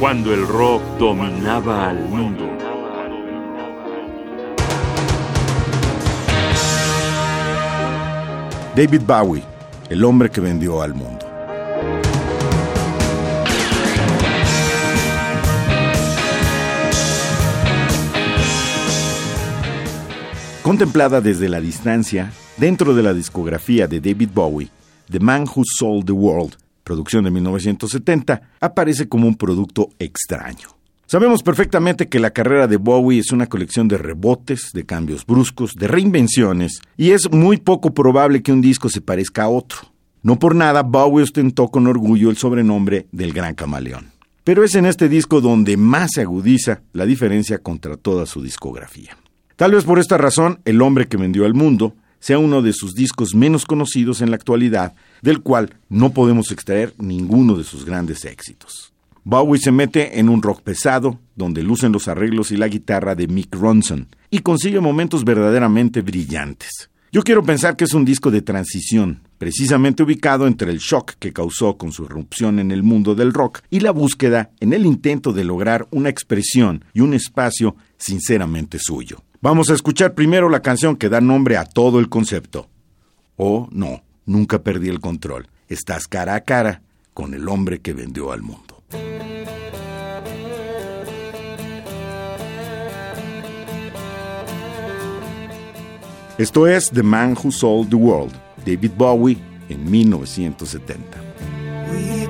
cuando el rock dominaba al mundo. David Bowie, el hombre que vendió al mundo. Contemplada desde la distancia, dentro de la discografía de David Bowie, The Man Who Sold the World, producción de 1970, aparece como un producto extraño. Sabemos perfectamente que la carrera de Bowie es una colección de rebotes, de cambios bruscos, de reinvenciones, y es muy poco probable que un disco se parezca a otro. No por nada, Bowie ostentó con orgullo el sobrenombre del Gran Camaleón. Pero es en este disco donde más se agudiza la diferencia contra toda su discografía. Tal vez por esta razón, El hombre que vendió al mundo sea uno de sus discos menos conocidos en la actualidad, del cual no podemos extraer ninguno de sus grandes éxitos. Bowie se mete en un rock pesado, donde lucen los arreglos y la guitarra de Mick Ronson, y consigue momentos verdaderamente brillantes. Yo quiero pensar que es un disco de transición, precisamente ubicado entre el shock que causó con su irrupción en el mundo del rock y la búsqueda en el intento de lograr una expresión y un espacio sinceramente suyo. Vamos a escuchar primero la canción que da nombre a todo el concepto. Oh, no, nunca perdí el control. Estás cara a cara con el hombre que vendió al mundo. Esto es The Man Who Sold the World, David Bowie, en 1970. We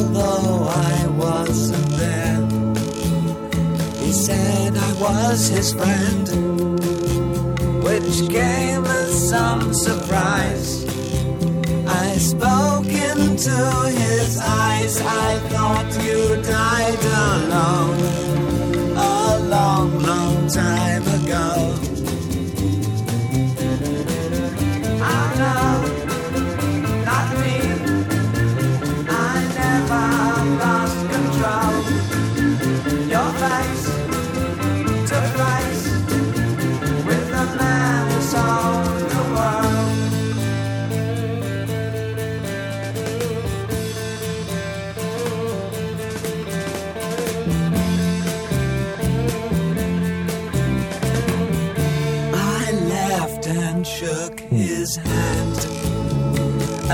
although I wasn't there. He said I was his friend, which came as some surprise. I spoke into his eyes. I thought you died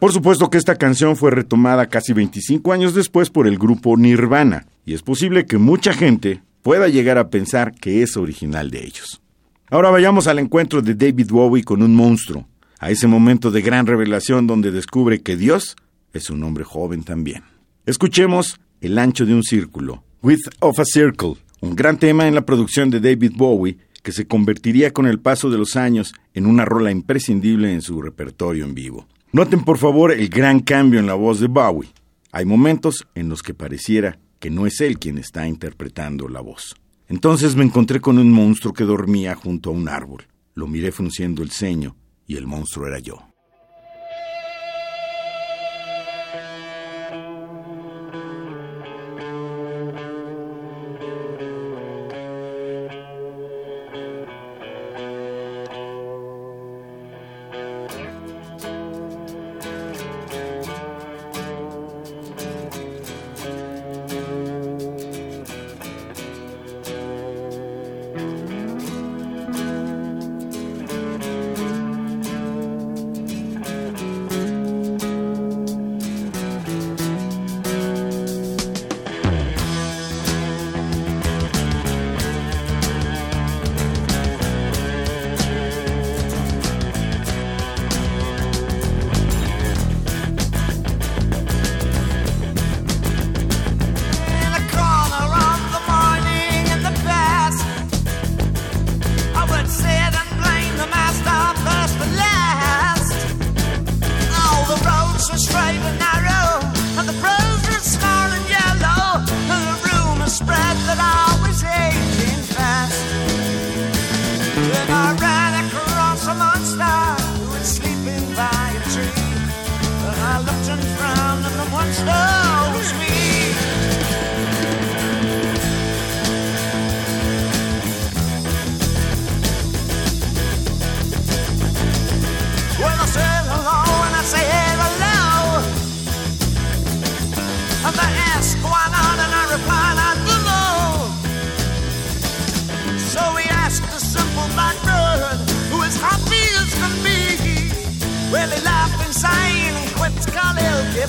Por supuesto que esta canción fue retomada casi 25 años después por el grupo Nirvana, y es posible que mucha gente pueda llegar a pensar que es original de ellos. Ahora vayamos al encuentro de David Bowie con un monstruo, a ese momento de gran revelación donde descubre que Dios es un hombre joven también. Escuchemos El ancho de un círculo, Width of a Circle, un gran tema en la producción de David Bowie que se convertiría con el paso de los años en una rola imprescindible en su repertorio en vivo. Noten por favor el gran cambio en la voz de Bowie. Hay momentos en los que pareciera que no es él quien está interpretando la voz. Entonces me encontré con un monstruo que dormía junto a un árbol. Lo miré frunciendo el ceño y el monstruo era yo.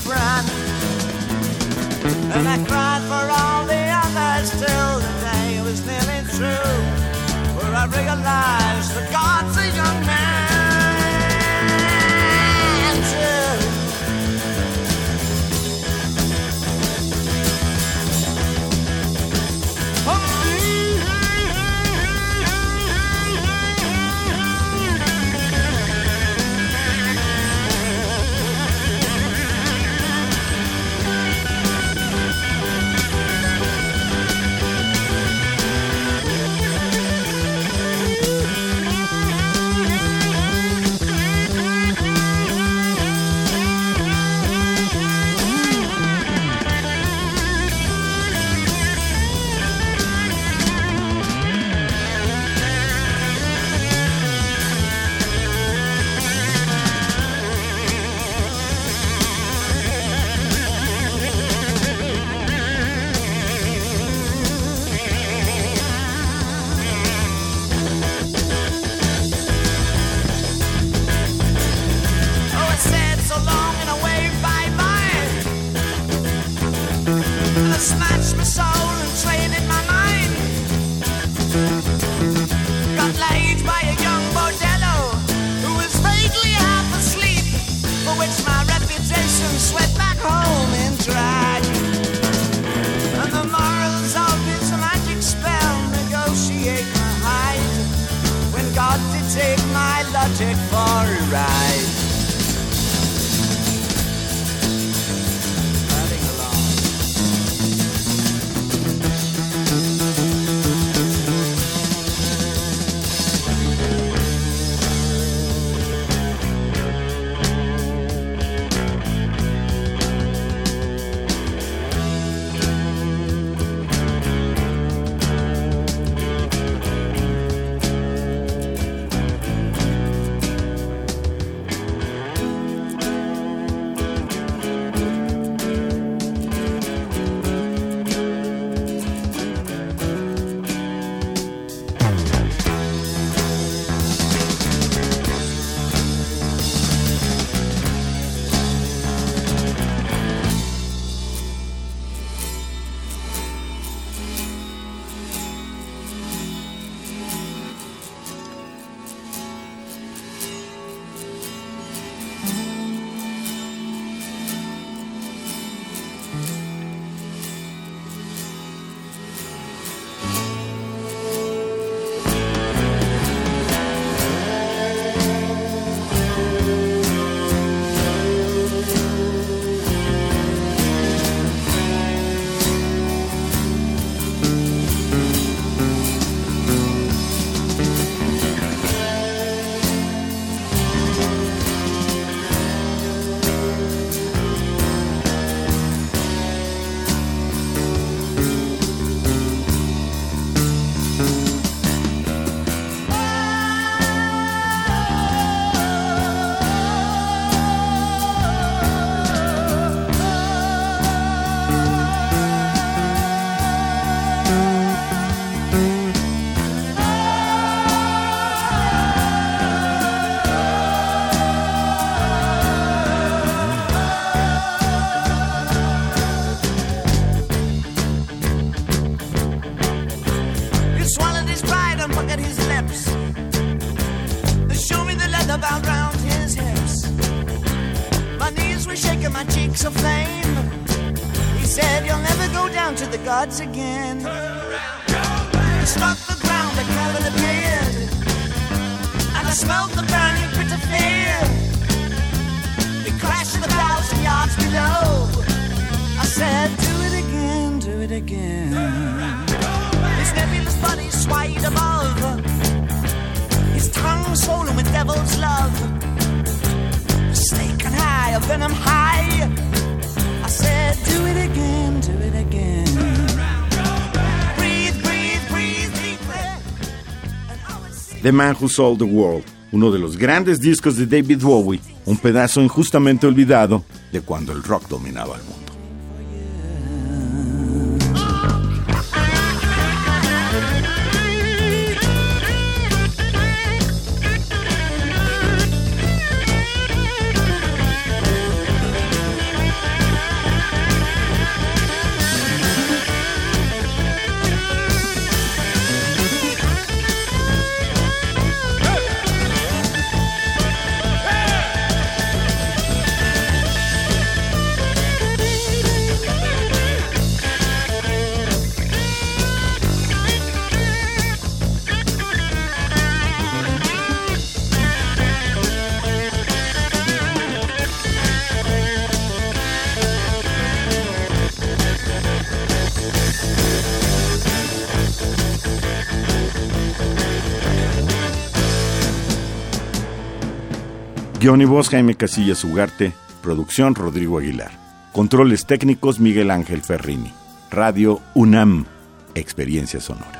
Different. And I cried for all the others till the day was nearly through. Where I realized magic fall. Struck the ground, a cavern appeared. And I smelled the burning pit of fear. Crashed a thousand yards below. I said, Do it again, do it again. His nebulous body swayed above. His tongue swollen with devil's love. And high, venom high. I said, The Man Who Sold the World, uno de los grandes discos de David Bowie, un pedazo injustamente olvidado de cuando el rock dominaba el mundo. Guión y voz Jaime Casillas Ugarte. Producción Rodrigo Aguilar. Controles técnicos Miguel Ángel Ferrini. Radio UNAM. Experiencia Sonora.